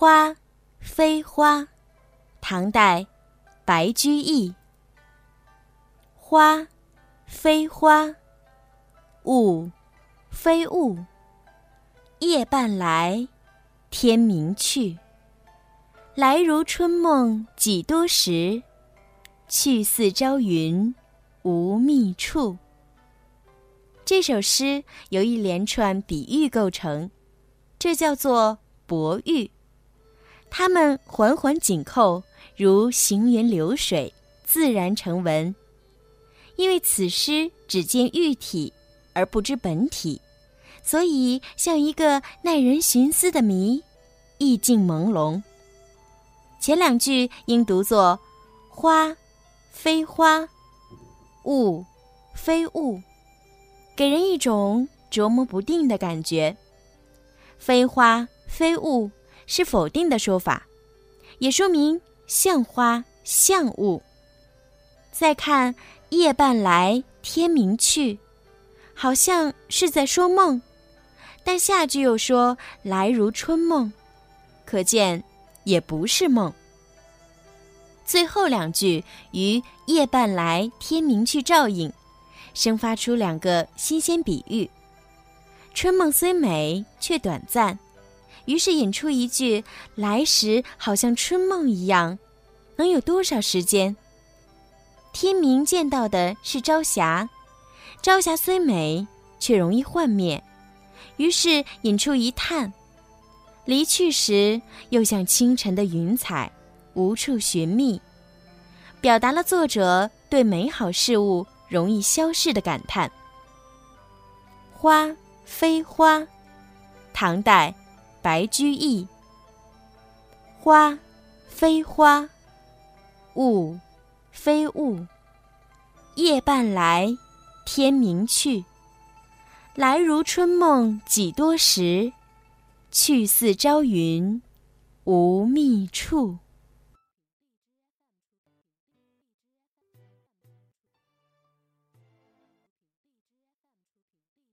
花，飞花，唐代，白居易。花，飞花，雾，非雾。夜半来，天明去。来如春梦几多时，去似朝云无觅处。这首诗由一连串比喻构成，这叫做博喻。它们环环紧扣，如行云流水，自然成文。因为此诗只见喻体而不知本体，所以像一个耐人寻思的谜，意境朦胧。前两句应读作“花，非花；雾，非雾”，给人一种琢磨不定的感觉。“非花，非雾”是否定的说法，也说明像花像雾。再看“夜半来，天明去”，好像是在说梦，但下句又说“来如春梦”，可见。也不是梦。最后两句与“夜半来，天明去”照应，生发出两个新鲜比喻。春梦虽美，却短暂，于是引出一句：“来时好像春梦一样，能有多少时间？”天明见到的是朝霞，朝霞虽美，却容易幻灭，于是引出一叹。离去时，又像清晨的云彩，无处寻觅，表达了作者对美好事物容易消逝的感叹。花，非花，唐代，白居易。花，非花，雾，非雾。夜半来，天明去。来如春梦几多时。去似朝云，无觅处。